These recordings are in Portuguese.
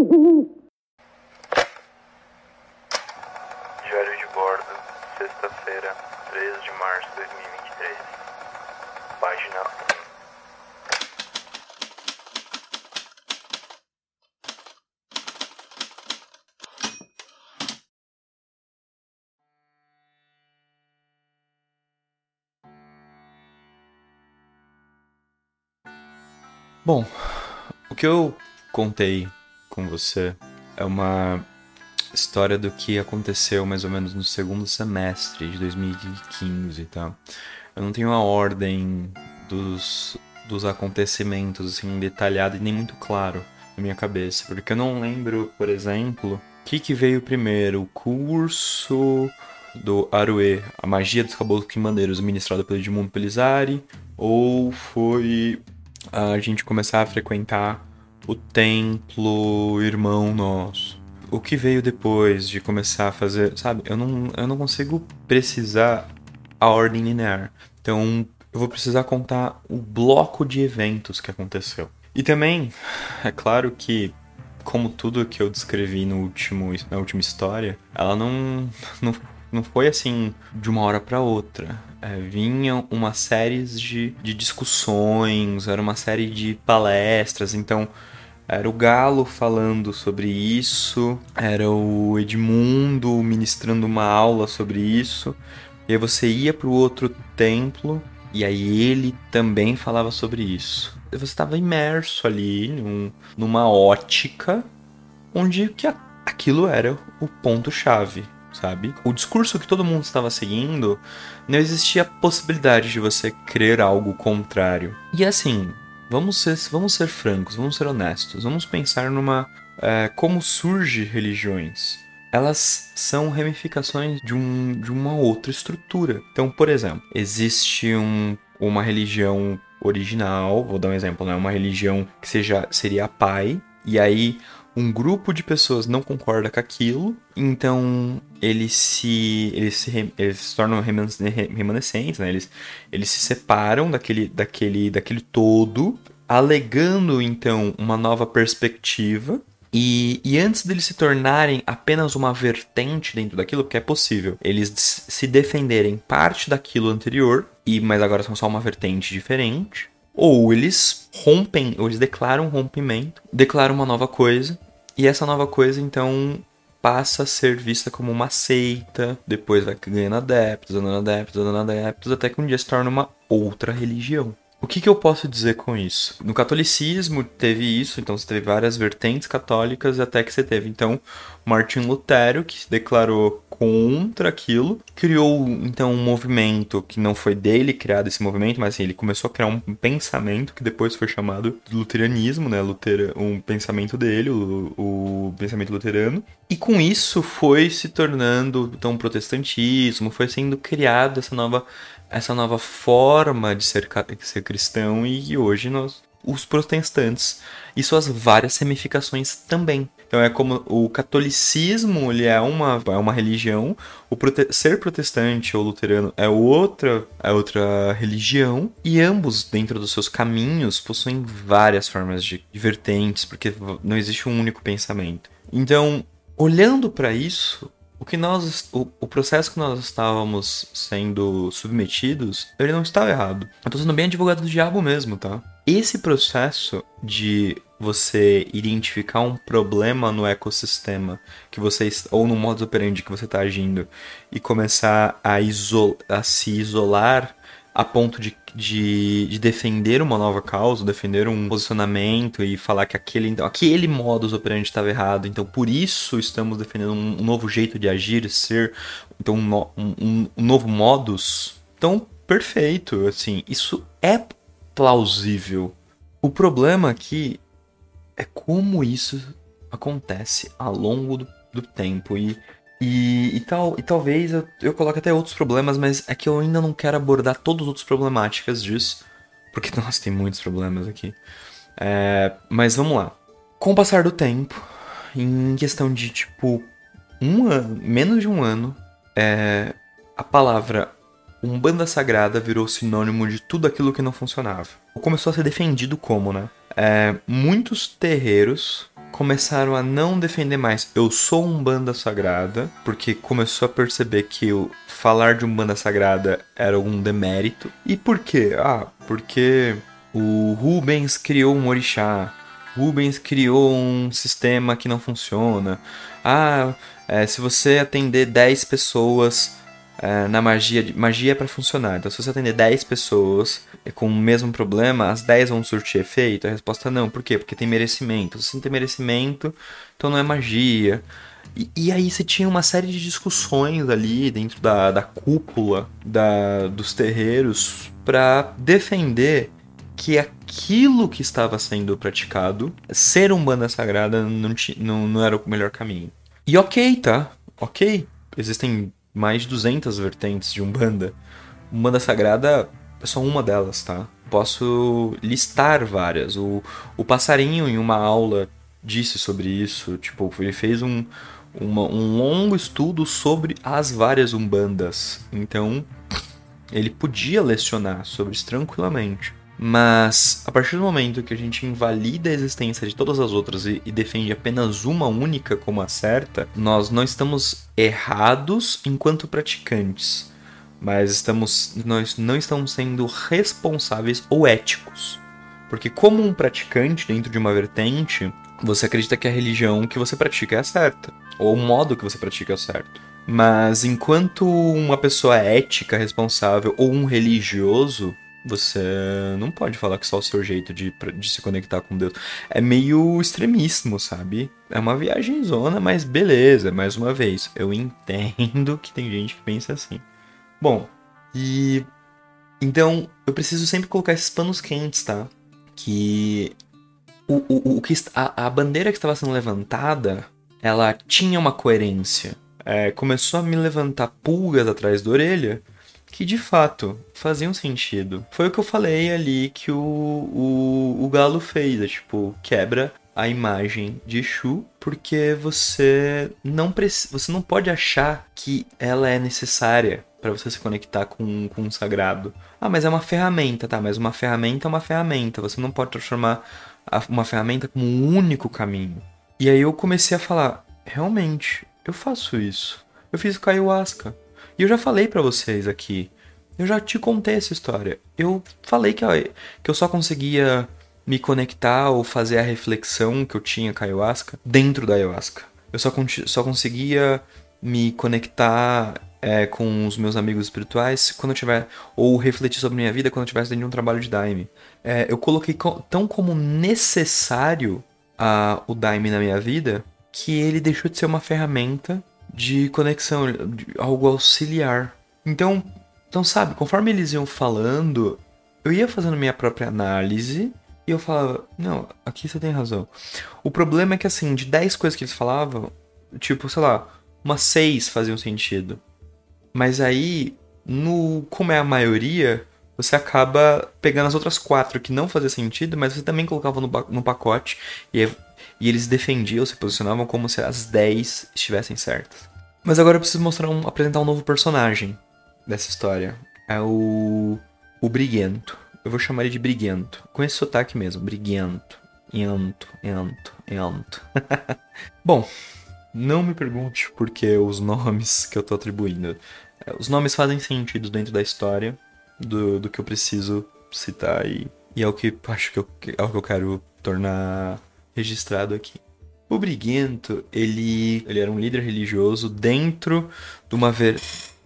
Diário de bordo, sexta-feira, 13 de março de 2023. Página 1. Bom, o que eu contei com você é uma história do que aconteceu mais ou menos no segundo semestre de 2015, tá? Eu não tenho a ordem dos, dos acontecimentos assim detalhada e nem muito claro na minha cabeça, porque eu não lembro, por exemplo, o que, que veio primeiro, o curso do Arue, a magia dos caboclos quimbandeiros, ministrado pelo Edmundo Pelizari, ou foi a gente começar a frequentar o templo irmão nosso. O que veio depois de começar a fazer, sabe? Eu não, eu não consigo precisar a ordem linear. Então, eu vou precisar contar o bloco de eventos que aconteceu. E também, é claro que, como tudo que eu descrevi no último, na última história, ela não, não, não foi assim de uma hora para outra. É, vinham uma série de, de discussões, era uma série de palestras, então era o Galo falando sobre isso, era o Edmundo ministrando uma aula sobre isso, e aí você ia para o outro templo e aí ele também falava sobre isso. Você estava imerso ali num, numa ótica onde que aquilo era o ponto-chave, sabe? O discurso que todo mundo estava seguindo, não existia possibilidade de você crer algo contrário. E assim, vamos ser, vamos ser francos, vamos ser honestos, vamos pensar numa. É, como surge religiões. Elas são ramificações de, um, de uma outra estrutura. Então, por exemplo, existe um, uma religião original, vou dar um exemplo, né? Uma religião que seja, seria a pai, e aí um grupo de pessoas não concorda com aquilo, então eles se eles se, eles se tornam remanescentes, né? Eles, eles se separam daquele, daquele, daquele todo, alegando então uma nova perspectiva. E, e antes deles se tornarem apenas uma vertente dentro daquilo, porque é possível, eles se defenderem parte daquilo anterior, e mas agora são só uma vertente diferente, ou eles rompem, ou eles declaram um rompimento, declaram uma nova coisa, e essa nova coisa então passa a ser vista como uma seita, depois vai ganhando adeptos, dando adeptos, dando adeptos, até que um dia se torna uma outra religião. O que, que, eu posso dizer com isso? No catolicismo teve isso, então você teve várias vertentes católicas até que você teve então Martin Lutero que declarou contra aquilo, criou então um movimento que não foi dele criado esse movimento, mas assim, ele começou a criar um pensamento que depois foi chamado de luteranismo, né? Lutera, um pensamento dele, o, o pensamento luterano, e com isso foi se tornando então protestantismo, foi sendo criada essa nova essa nova forma de ser, ser cristão e hoje nós, os protestantes e suas várias ramificações também. Então é como o catolicismo ele é uma, é uma religião, o prote ser protestante ou luterano é outra, é outra religião, e ambos, dentro dos seus caminhos, possuem várias formas de, vertentes, porque não existe um único pensamento. Então, olhando para isso, o que nós o, o, processo que nós estávamos sendo submetidos ele não estava errado. Eu tô sendo bem advogado do diabo mesmo tá? Esse processo de você identificar um problema no ecossistema que você ou no modo operandi que você está agindo e começar a, isol, a se isolar a ponto de, de, de, defender uma nova causa, defender um posicionamento e falar que aquele, então, aquele modus operandi estava errado, então por isso estamos defendendo um, um novo jeito de agir, ser, então um, um, um novo modus. Então, perfeito, assim, isso é plausível. O problema aqui é como isso acontece ao longo do, do tempo e e, e, tal, e talvez eu, eu coloque até outros problemas, mas é que eu ainda não quero abordar todas as outras problemáticas disso. Porque, nossa, tem muitos problemas aqui. É, mas vamos lá. Com o passar do tempo, em questão de tipo um ano, menos de um ano, é, a palavra Umbanda Sagrada virou sinônimo de tudo aquilo que não funcionava. Começou a ser defendido como, né? É, muitos terreiros começaram a não defender mais. Eu sou um banda sagrada, porque começou a perceber que o falar de um banda sagrada era um demérito. E por quê? Ah, porque o Rubens criou um orixá. Rubens criou um sistema que não funciona. Ah, é, se você atender 10 pessoas é, na magia, magia é para funcionar. Então, se você atender 10 pessoas com o mesmo problema, as 10 vão surtir efeito? A resposta é não. Por quê? Porque tem merecimento. Se não tem merecimento, então não é magia. E, e, aí você tinha uma série de discussões ali dentro da, da cúpula da, dos terreiros para defender que aquilo que estava sendo praticado, ser um banda sagrada, não, não, não era o melhor caminho. E ok, tá? Ok. Existem mais de 200 vertentes de Umbanda. Umbanda Sagrada é só uma delas, tá? Posso listar várias. O, o Passarinho, em uma aula, disse sobre isso. Tipo, ele fez um, uma, um longo estudo sobre as várias Umbandas. Então, ele podia lecionar sobre isso tranquilamente. Mas a partir do momento que a gente invalida a existência de todas as outras e, e, defende apenas uma única como a certa, nós não estamos errados enquanto praticantes, mas estamos, nós não estamos sendo responsáveis ou éticos. Porque como um praticante dentro de uma vertente, você acredita que a religião que você pratica é a certa, ou o modo que você pratica é o certo. Mas enquanto uma pessoa ética, responsável ou um religioso, você não pode falar que só o seu jeito de, de se conectar com Deus. É meio extremíssimo, sabe? É uma viagem zona, mas beleza, mais uma vez. Eu entendo que tem gente que pensa assim. Bom, e. Então, eu preciso sempre colocar esses panos quentes, tá? Que. O, o, o que a, a bandeira que estava sendo levantada, ela tinha uma coerência. É, começou a me levantar pulgas atrás da orelha que de fato faziam sentido. Foi o que eu falei ali que o, o, o Galo fez, é, tipo, quebra a imagem de Shu, porque você não você não pode achar que ela é necessária para você se conectar com, com um sagrado. Ah, mas é uma ferramenta, tá? Mas uma ferramenta é uma ferramenta. Você não pode transformar uma ferramenta como um único caminho. E aí eu comecei a falar, realmente, eu faço isso. Eu fiz o ayahuasca. E eu já falei para vocês aqui. Eu já te contei essa história. Eu falei que, que eu só conseguia me conectar ou fazer a reflexão que eu tinha com a ayahuasca dentro da ayahuasca. Eu só, só conseguia me conectar é, com os meus amigos espirituais quando eu tiver. ou refletir sobre minha vida quando eu estivesse dentro de um trabalho de Daime. É, eu coloquei co tão como necessário a, o Daime na minha vida que ele deixou de ser uma ferramenta de conexão, de algo auxiliar. Então, então, sabe, conforme eles iam falando, eu ia fazendo minha própria análise e eu falava, não, aqui você tem razão. O problema é que, assim, de 10 coisas que eles falavam, tipo, sei lá, umas 6 faziam sentido. Mas aí, no como é a maioria, você acaba pegando as outras quatro que não faziam sentido, mas você também colocava no, no pacote e, e eles defendiam, se posicionavam como se as 10 estivessem certas. Mas agora eu preciso mostrar um, apresentar um novo personagem dessa história. É o. O Briguento. Eu vou chamar ele de Briguento. Com esse sotaque mesmo, Briguento. Ento, ento, ento. Bom, não me pergunte por que os nomes que eu tô atribuindo. É, os nomes fazem sentido dentro da história do, do que eu preciso citar e, e é o que acho que eu, é o que eu quero tornar registrado aqui. O Briguento, ele, ele era um líder religioso dentro de uma, ver,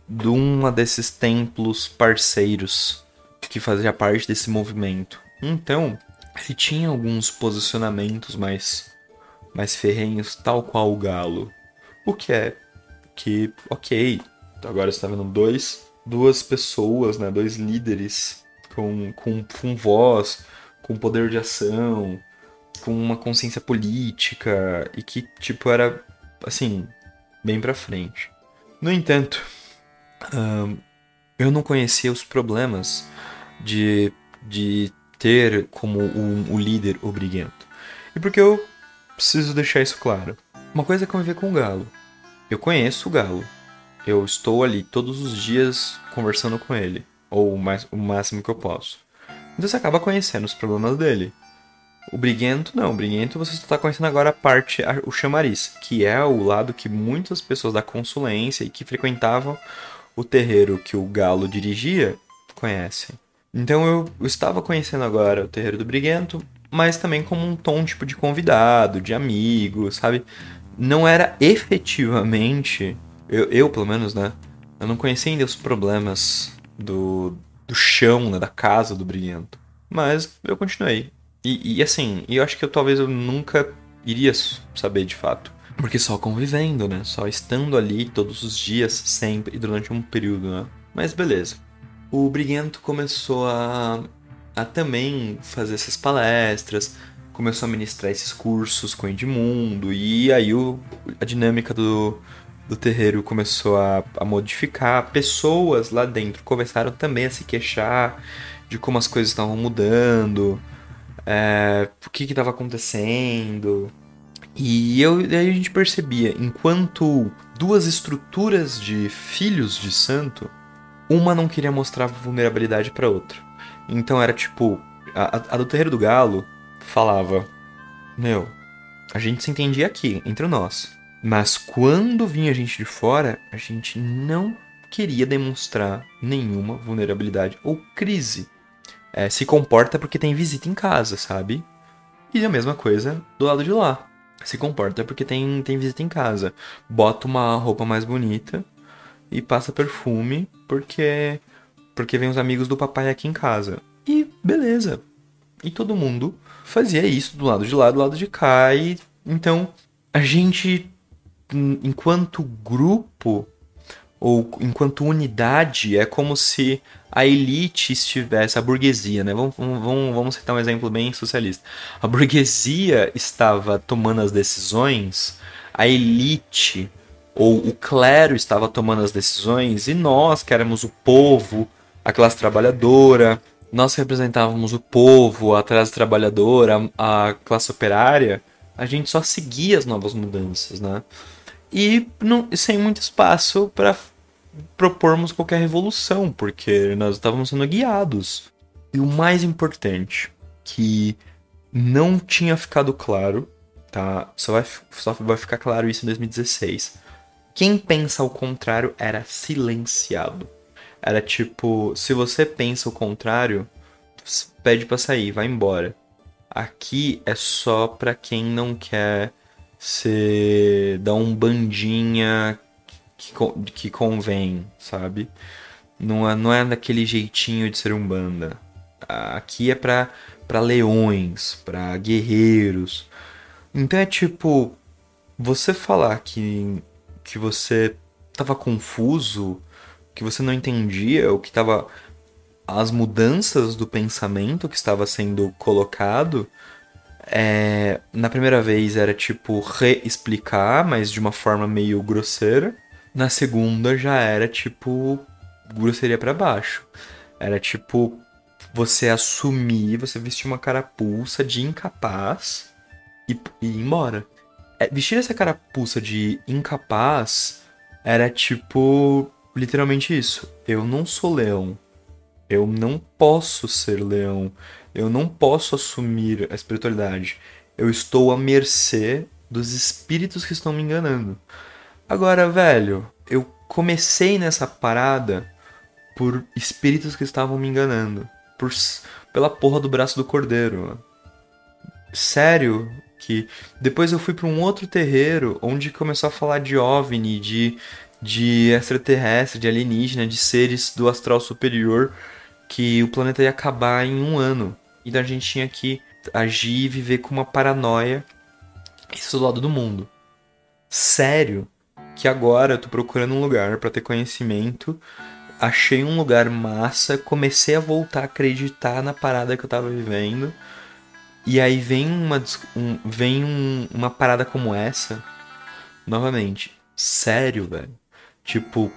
de uma desses templos parceiros que fazia parte desse movimento. Então, ele tinha alguns posicionamentos mais, mais ferrenhos, tal qual o Galo. O que é que, ok, agora está vendo dois, duas pessoas, né, dois líderes com, com, com voz, com poder de ação, com uma consciência política e que, tipo, era, assim, bem pra frente. No entanto, um, eu não conhecia os problemas de, de ter como um, o líder o briguento. E porque eu preciso deixar isso claro. Uma coisa é conviver com o galo. Eu conheço o galo. Eu estou ali todos os dias conversando com ele. Ou o, mais, o máximo que eu posso. Então você acaba conhecendo os problemas dele. O Briguento, não. O Briguento você está conhecendo agora a parte, o chamariz, que é o lado que muitas pessoas da consulência e que frequentavam o terreiro que o Galo dirigia conhecem. Então eu estava conhecendo agora o terreiro do Briguento, mas também como um tom tipo de convidado, de amigo, sabe? Não era efetivamente, eu, eu pelo menos, né? Eu não conhecia ainda os problemas do, do chão, né, da casa do Briguento. Mas eu continuei. E, e assim, eu acho que eu talvez eu nunca iria saber de fato. Porque só convivendo, né? Só estando ali todos os dias, sempre, e durante um período, né? Mas beleza. O Briguento começou a, a também fazer essas palestras, começou a ministrar esses cursos com Edmundo, e aí o, a dinâmica do, do terreiro começou a, a modificar. Pessoas lá dentro começaram também a se queixar de como as coisas estavam mudando, é, o que estava acontecendo. E eu, aí a gente percebia, enquanto duas estruturas de filhos de santo, uma não queria mostrar vulnerabilidade para outra. Então era tipo, a, a do terreiro do galo falava, meu, a gente se entendia aqui, entre nós. Mas quando vinha gente de fora, a gente não queria demonstrar nenhuma vulnerabilidade ou crise. É, se comporta porque tem visita em casa, sabe? E a mesma coisa do lado de lá. Se comporta porque tem, tem visita em casa. Bota uma roupa mais bonita e passa perfume porque porque vem os amigos do papai aqui em casa. E beleza. E todo mundo fazia isso do lado de lá, do lado de cá. E então a gente enquanto grupo ou enquanto unidade, é como se a elite estivesse, a burguesia, né? Vamos, vamos, vamos citar um exemplo bem socialista. A burguesia estava tomando as decisões, a elite ou o clero estava tomando as decisões, e nós, que éramos o povo, a classe trabalhadora, nós representávamos o povo, a classe trabalhadora, a classe operária, a gente só seguia as novas mudanças, né? e não, sem muito espaço para propormos qualquer revolução, porque nós estávamos sendo guiados. E o mais importante, que não tinha ficado claro, tá? Só vai, só vai ficar claro isso em 2016. Quem pensa o contrário era silenciado. Era tipo, se você pensa o contrário, pede para sair, vai embora. Aqui é só para quem não quer você dá um bandinha que, que convém, sabe? Não é, não é daquele jeitinho de ser um banda. Aqui é pra, pra leões, pra guerreiros. Então é tipo, você falar que, que você tava confuso, que você não entendia, o que tava. as mudanças do pensamento que estava sendo colocado é, na primeira vez era tipo reexplicar, mas de uma forma meio grosseira. Na segunda já era tipo grosseria para baixo. Era tipo você assumir, você vestir uma carapuça de incapaz e, e ir embora. É, vestir essa carapuça de incapaz era tipo literalmente isso. Eu não sou leão. Eu não posso ser leão. Eu não posso assumir a espiritualidade. Eu estou à mercê dos espíritos que estão me enganando. Agora, velho, eu comecei nessa parada por espíritos que estavam me enganando. Por, pela porra do braço do cordeiro. Sério que depois eu fui para um outro terreiro onde começou a falar de OVNI, de, de extraterrestre, de alienígena, de seres do astral superior que o planeta ia acabar em um ano. Então a gente tinha que agir e viver com uma paranoia isso do lado do mundo. Sério que agora eu tô procurando um lugar para ter conhecimento, achei um lugar massa, comecei a voltar a acreditar na parada que eu tava vivendo. E aí vem uma um, vem um, uma parada como essa, novamente, sério, velho. Tipo,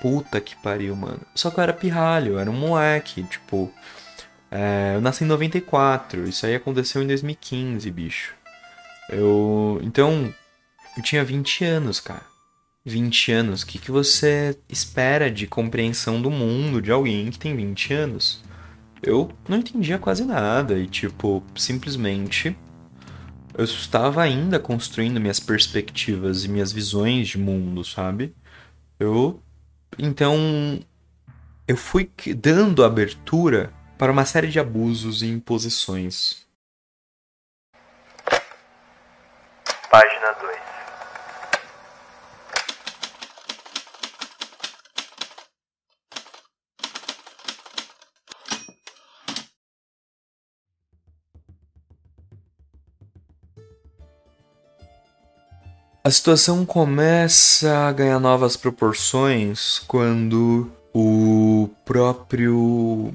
puta que pariu, mano. Só que eu era pirralho, eu era um moleque, tipo, é, eu nasci em 94, isso aí aconteceu em 2015, bicho. Eu. Então, eu tinha 20 anos, cara. 20 anos, o que, que você espera de compreensão do mundo de alguém que tem 20 anos? eu não entendia quase nada e, tipo, simplesmente eu estava ainda construindo minhas perspectivas e minhas visões de mundo, sabe? Eu. Então. Eu fui dando abertura para uma série de abusos e imposições. Página 2 A situação começa a ganhar novas proporções quando o próprio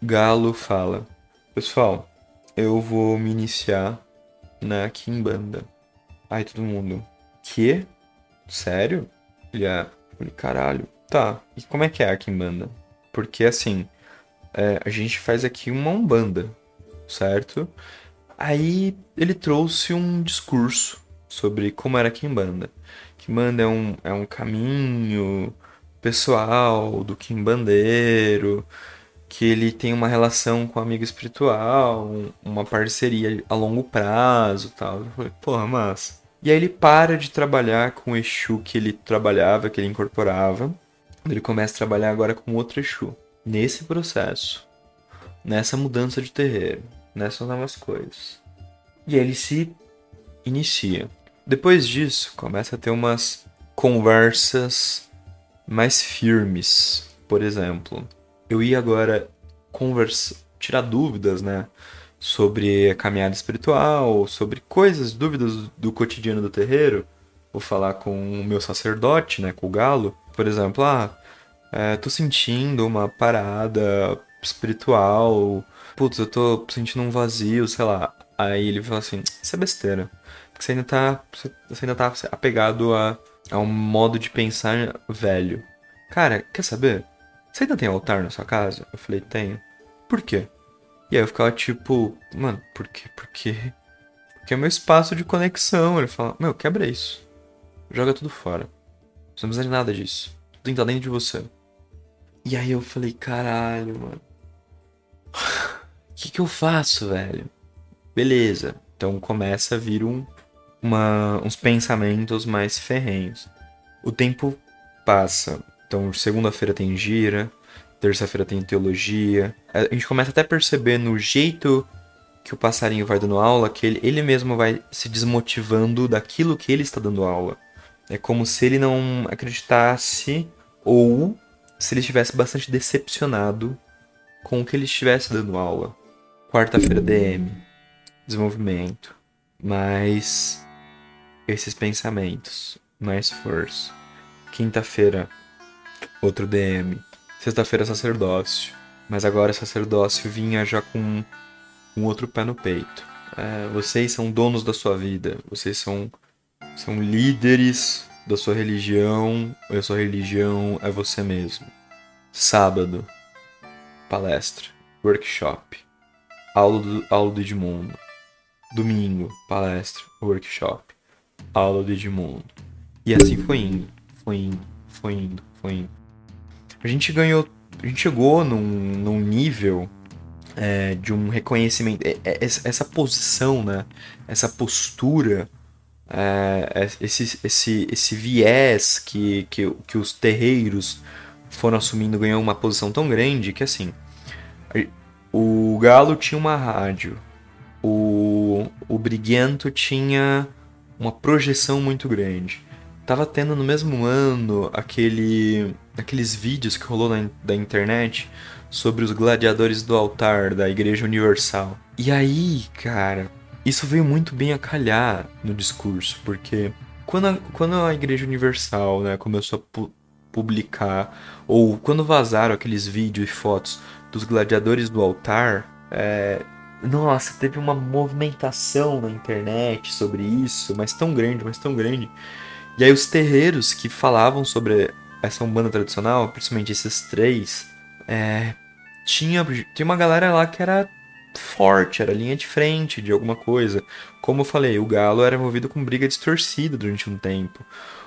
Galo fala: Pessoal, eu vou me iniciar na Kimbanda. Aí todo mundo: Que? Sério? Ele é. Falei, caralho. Tá, e como é que é a Kimbanda? Porque assim, é, a gente faz aqui uma Umbanda, certo? Aí ele trouxe um discurso sobre como era Kimbanda. Kimbanda é um, é um caminho pessoal do Kimbandeiro, que ele tem uma relação com o amigo espiritual, uma parceria a longo prazo tal. Eu falei, porra, mas. E aí ele para de trabalhar com o Exu que ele trabalhava, que ele incorporava. Ele começa a trabalhar agora com outro Exu. Nesse processo, nessa mudança de terreiro, nessas novas coisas. E aí ele se inicia. Depois disso, começa a ter umas conversas mais firmes. Por exemplo, eu ia agora conversa, tirar dúvidas, né? Sobre a caminhada espiritual, sobre coisas, dúvidas do cotidiano do terreiro. Vou falar com o meu sacerdote, né? Com o galo. Por exemplo, ah, é, tô sentindo uma parada espiritual. Putz, eu tô sentindo um vazio, sei lá. Aí ele fala assim: Isso é besteira você ainda tá, você ainda tá apegado a, a um modo de pensar velho. Cara, quer saber? Você ainda tem altar na sua casa? Eu falei, tenho. Por quê? E aí eu ficava tipo, mano, por quê? Por quê? Porque é meu espaço de conexão. Ele fala, meu, quebra isso. Joga tudo fora. Não precisa de nada disso. Tudo que estar dentro de você. E aí eu falei, caralho, mano. O que, que eu faço, velho? Beleza. Então começa a vir um, uma, uns pensamentos mais ferrenhos. O tempo passa. Então, segunda-feira tem gira, terça-feira tem teologia. A gente começa até a perceber no jeito que o passarinho vai dando aula que ele, ele mesmo vai se desmotivando daquilo que ele está dando aula. É como se ele não acreditasse ou se ele estivesse bastante decepcionado com o que ele estivesse dando aula. Quarta-feira DM, desenvolvimento. Mas esses pensamentos, mais força. Quinta-feira, outro DM. Sexta-feira, sacerdócio. Mas agora sacerdócio vinha já com um outro pé no peito. É, vocês são donos da sua vida. Vocês são, são líderes da sua religião. Ou a sua religião é você mesmo. Sábado, palestra, workshop, aula do, aula do Edmundo. Domingo, palestra, workshop aula do Edmundo. E assim foi indo, foi indo, foi indo, foi indo. A gente ganhou, a gente chegou num, num nível é, de um reconhecimento, é, é, essa posição, né? Essa postura, é, esse, esse, esse viés que, que, que os terreiros foram assumindo ganhou uma posição tão grande que assim, o Galo tinha uma rádio, o, o Briguento tinha uma projeção muito grande. Tava tendo no mesmo ano aquele, aqueles vídeos que rolou na, da internet sobre os gladiadores do altar da Igreja Universal. E aí, cara, isso veio muito bem a calhar no discurso, porque quando a, quando a Igreja Universal né, começou a pu publicar, ou quando vazaram aqueles vídeos e fotos dos gladiadores do altar, é, nossa, teve uma movimentação na internet sobre isso, mas tão grande, mas tão grande. E aí os terreiros que falavam sobre essa Umbanda tradicional, principalmente esses três, é, tinha, tinha uma galera lá que era forte, era linha de frente de alguma coisa. Como eu falei, o Galo era envolvido com briga distorcida durante um tempo.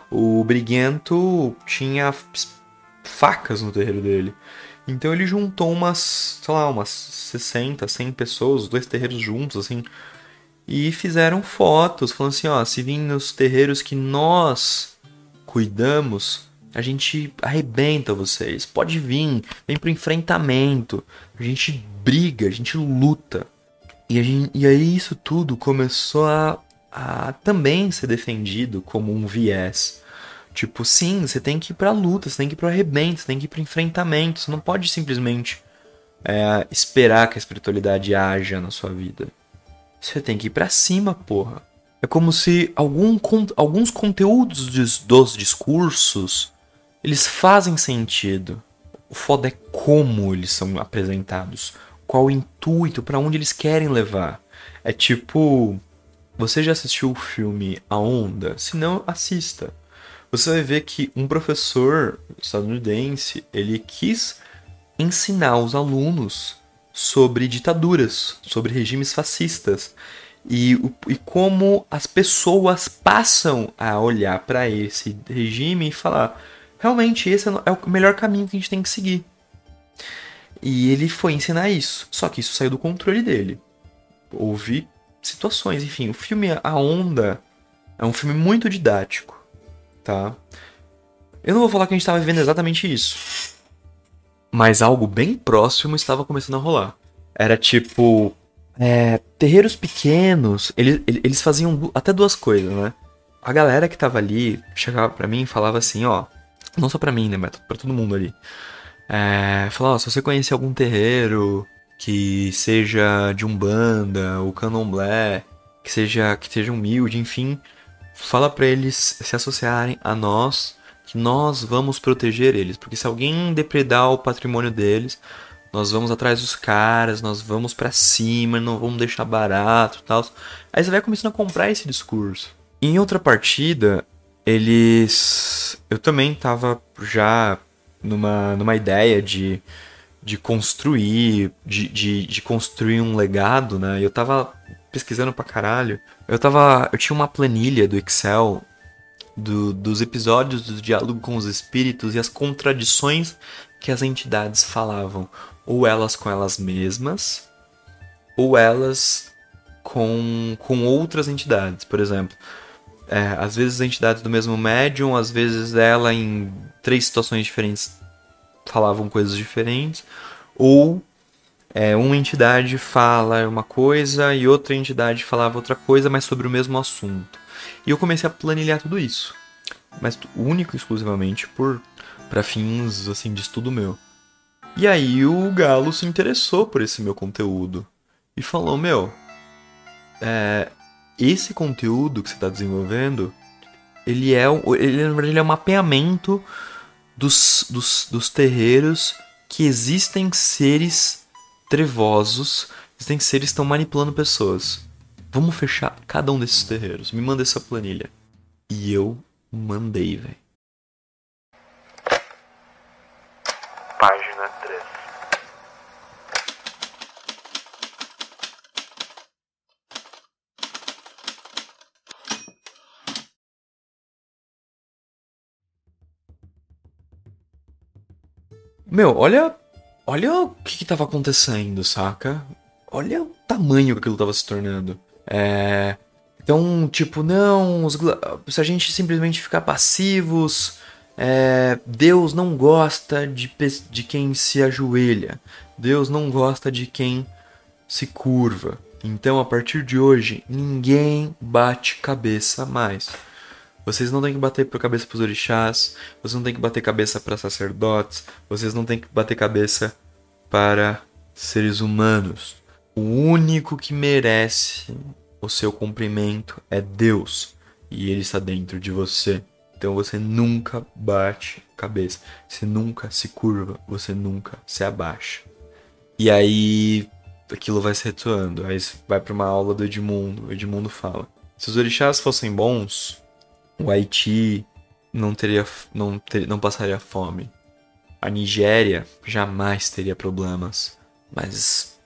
O Briguento tinha facas no terreiro dele. Então ele juntou umas, sei lá, umas 60, 100 pessoas, os dois terreiros juntos, assim, e fizeram fotos, falando assim, ó, se vir nos terreiros que nós cuidamos, a gente arrebenta vocês. Pode vir, vem pro enfrentamento. A gente briga, a gente luta. E, a gente, e aí isso tudo começou a, a também ser defendido como um viés. Tipo, sim, você tem que ir pra luta, você tem que ir pro arrebento, você tem que ir pro enfrentamento. Você não pode simplesmente é, esperar que a espiritualidade haja na sua vida. Você tem que ir pra cima, porra. É como se algum, alguns conteúdos dos, dos discursos eles fazem sentido. O foda é como eles são apresentados, qual o intuito, para onde eles querem levar. É tipo, você já assistiu o filme A Onda? Se não, assista você vai ver que um professor estadunidense ele quis ensinar os alunos sobre ditaduras, sobre regimes fascistas e, e como as pessoas passam a olhar para esse regime e falar realmente esse é o melhor caminho que a gente tem que seguir. E ele foi ensinar isso, só que isso saiu do controle dele. Houve situações, enfim, o filme A Onda é um filme muito didático tá? Eu não vou falar que a gente estava vivendo exatamente isso. Mas algo bem próximo estava começando a rolar. Era tipo. É, terreiros pequenos, eles, eles faziam até duas coisas, né? A galera que tava ali chegava para mim e falava assim: ó. Não só pra mim, né? Mas pra todo mundo ali. É, falava: ó, se você conhecer algum terreiro que seja de umbanda ou candomblé, que seja que seja humilde, enfim, fala para eles se associarem a nós, que nós vamos proteger eles, porque se alguém depredar o patrimônio deles, nós vamos atrás dos caras, nós vamos para cima, não vamos deixar barato, tal. Aí você vai começando a comprar esse discurso. Em outra partida, eles eu também tava já numa numa ideia de de construir, de, de, de construir um legado, né? Eu tava pesquisando pra caralho. Eu tava. Eu tinha uma planilha do Excel do, dos episódios do diálogo com os espíritos e as contradições que as entidades falavam. Ou elas com elas mesmas, ou elas com, com outras entidades. Por exemplo, é, às vezes entidades do mesmo médium, às vezes ela em três situações diferentes falavam coisas diferentes, ou é, uma entidade fala uma coisa e outra entidade falava outra coisa, mas sobre o mesmo assunto. E eu comecei a planilhar tudo isso, mas único e exclusivamente por para fins assim de estudo meu. E aí o Galo se interessou por esse meu conteúdo e falou: Meu, é, esse conteúdo que você está desenvolvendo, ele é, ele, na verdade, ele é um mapeamento dos, dos, dos terreiros que existem seres trevosos, existem seres que estão manipulando pessoas. Vamos fechar cada um desses terreiros. Me manda essa planilha. E eu mandei, velho. Página 3. Meu, olha olha o que, que tava acontecendo, saca? Olha o tamanho que aquilo tava se tornando. É. Então, tipo, não, os, se a gente simplesmente ficar passivos, é, Deus não gosta de, de quem se ajoelha. Deus não gosta de quem se curva. Então, a partir de hoje, ninguém bate cabeça mais. Vocês não têm que bater cabeça pros orixás, vocês não têm que bater cabeça para sacerdotes, vocês não têm que bater cabeça para seres humanos. O único que merece o seu cumprimento é Deus, e ele está dentro de você. Então você nunca bate cabeça, você nunca se curva, você nunca se abaixa. E aí aquilo vai se retuando, aí vai para uma aula do Edmundo, o Edmundo fala: se os orixás fossem bons, o Haiti não teria não, ter, não passaria fome. A Nigéria jamais teria problemas, mas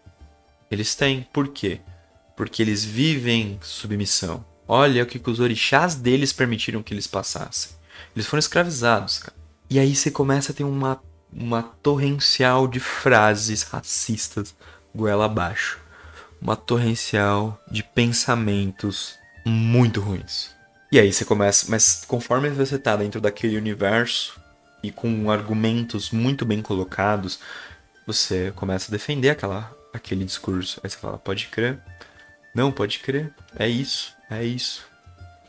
eles têm. Por quê? Porque eles vivem submissão. Olha o que os orixás deles permitiram que eles passassem. Eles foram escravizados, cara. E aí você começa a ter uma uma torrencial de frases racistas goela abaixo. Uma torrencial de pensamentos muito ruins. E aí você começa, mas conforme você tá dentro daquele universo e com argumentos muito bem colocados, você começa a defender aquela, aquele discurso. Aí você fala, pode crer. Não, pode crer. É isso, é isso.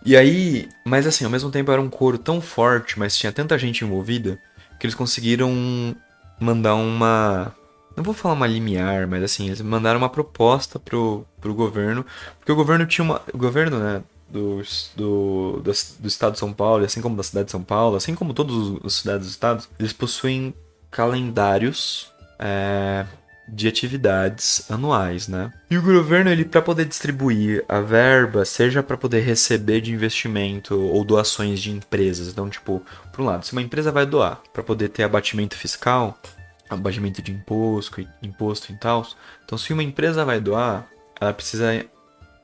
E aí, mas assim, ao mesmo tempo era um coro tão forte, mas tinha tanta gente envolvida, que eles conseguiram mandar uma. Não vou falar uma limiar, mas assim, eles mandaram uma proposta pro, pro governo, porque o governo tinha uma. O governo, né? Do, do, do, do estado de São Paulo, assim como da cidade de São Paulo, assim como todas as cidades dos estados, eles possuem calendários é, de atividades anuais, né? E o governo, ele para poder distribuir a verba, seja para poder receber de investimento ou doações de empresas. Então, tipo, por um lado, se uma empresa vai doar para poder ter abatimento fiscal, abatimento de imposto, imposto e tal. Então, se uma empresa vai doar, ela precisa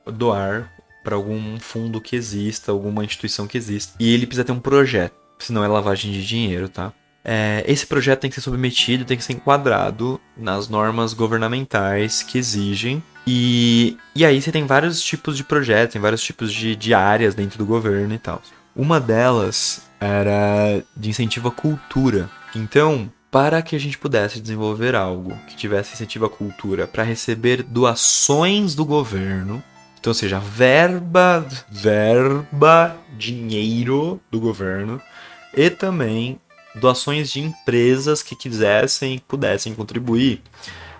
doar para algum fundo que exista, alguma instituição que exista. E ele precisa ter um projeto, senão é lavagem de dinheiro, tá? É, esse projeto tem que ser submetido, tem que ser enquadrado nas normas governamentais que exigem. E, e aí você tem vários tipos de projetos, tem vários tipos de, de áreas dentro do governo e tal. Uma delas era de incentivo à cultura. Então, para que a gente pudesse desenvolver algo que tivesse incentivo à cultura para receber doações do governo, então, ou seja, verba, verba, dinheiro do governo, e também doações de empresas que quisessem e pudessem contribuir.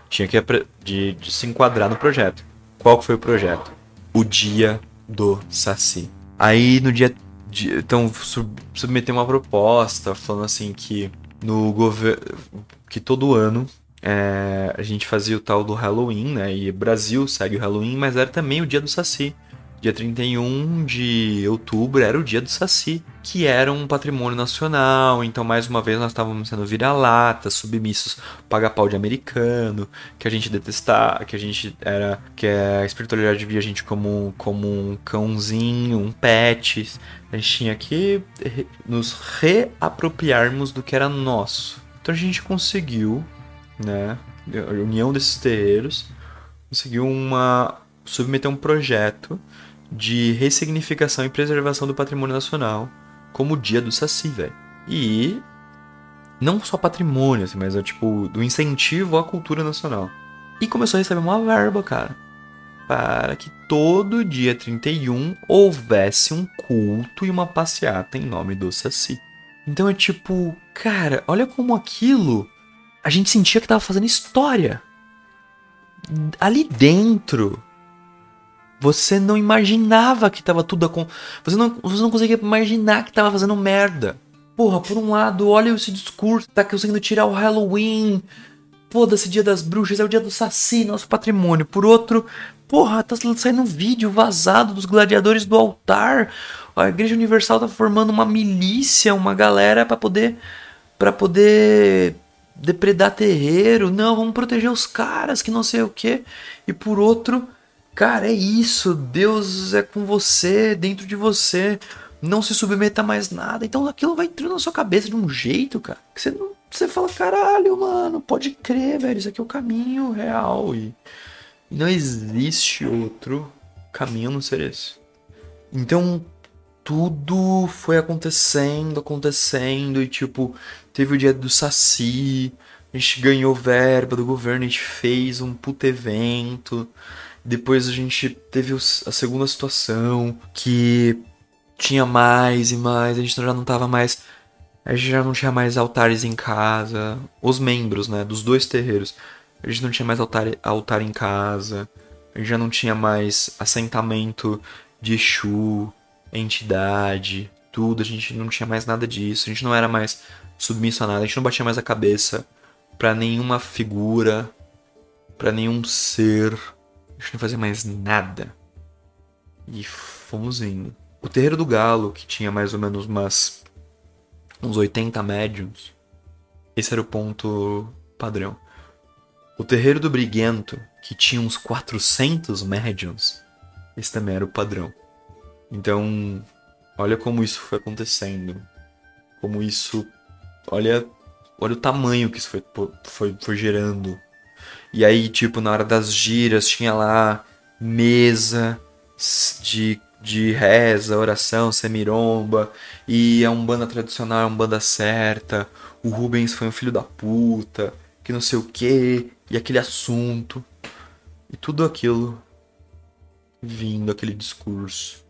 Tinha que de, de se enquadrar no projeto. Qual foi o projeto? O Dia do Saci. Aí no dia. De, então sub, submeteu uma proposta falando assim que no governo. que todo ano é, a gente fazia o tal do Halloween, né? E Brasil segue o Halloween, mas era também o dia do Saci. Dia 31 de outubro era o dia do Saci, que era um patrimônio nacional. Então, mais uma vez, nós estávamos sendo vira-lata, submissos, paga-pau de americano, que a gente detestava, que a gente era. que a espiritualidade via a gente como, como um cãozinho, um pet. A gente tinha que nos reapropriarmos do que era nosso. Então, a gente conseguiu, né? A união desses terreiros conseguiu uma submeter um projeto de ressignificação e preservação do patrimônio nacional, como o Dia do Saci, velho. E não só patrimônio, assim, mas é tipo do incentivo à cultura nacional. E começou a receber uma verba, cara, para que todo dia 31 houvesse um culto e uma passeata em nome do Saci. Então é tipo, cara, olha como aquilo a gente sentia que tava fazendo história. Ali dentro você não imaginava que tava tudo com você não você não conseguia imaginar que tava fazendo merda. Porra, por um lado, olha esse discurso, tá conseguindo tirar o Halloween. Foda-se, dia das bruxas, é o dia do Saci, nosso patrimônio. Por outro, porra, tá saindo um vídeo vazado dos gladiadores do altar. A Igreja Universal tá formando uma milícia, uma galera para poder para poder depredar terreiro. Não, vamos proteger os caras, que não sei o que. E por outro, Cara, é isso. Deus é com você, dentro de você. Não se submeta a mais nada. Então aquilo vai entrando na sua cabeça de um jeito, cara. Que você não. Você fala, caralho, mano, pode crer, velho. Isso aqui é o caminho real. E, não existe outro caminho a não ser esse. Então, tudo foi acontecendo, acontecendo. E tipo, teve o dia do Saci. A gente ganhou verba do governo, a gente fez um puto evento. Depois a gente teve a segunda situação que tinha mais e mais, a gente já não tava mais. A gente já não tinha mais altares em casa. Os membros, né? Dos dois terreiros. A gente não tinha mais altar, altar em casa. A gente já não tinha mais assentamento de Exu, entidade, tudo. A gente não tinha mais nada disso. A gente não era mais submisso a nada. A gente não batia mais a cabeça para nenhuma figura, para nenhum ser a gente não fazia mais nada. E fomos indo. O Terreiro do Galo, que tinha mais ou menos umas, uns 80 médiums, esse era o ponto padrão. O Terreiro do Briguento, que tinha uns 400 médiums, esse também era o padrão. Então, olha como isso foi acontecendo. Como isso. Olha Olha o tamanho que isso foi, foi, foi gerando. E aí, tipo, na hora das giras, tinha lá mesa de, de reza, oração, semiromba. E a Umbanda tradicional é a Umbanda certa. O Rubens foi um filho da puta. Que não sei o que. E aquele assunto. E tudo aquilo vindo, aquele discurso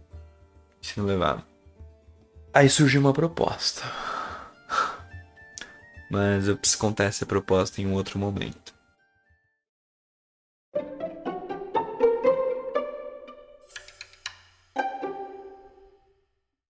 sendo levado. Aí surgiu uma proposta. Mas eu preciso contar essa proposta em um outro momento.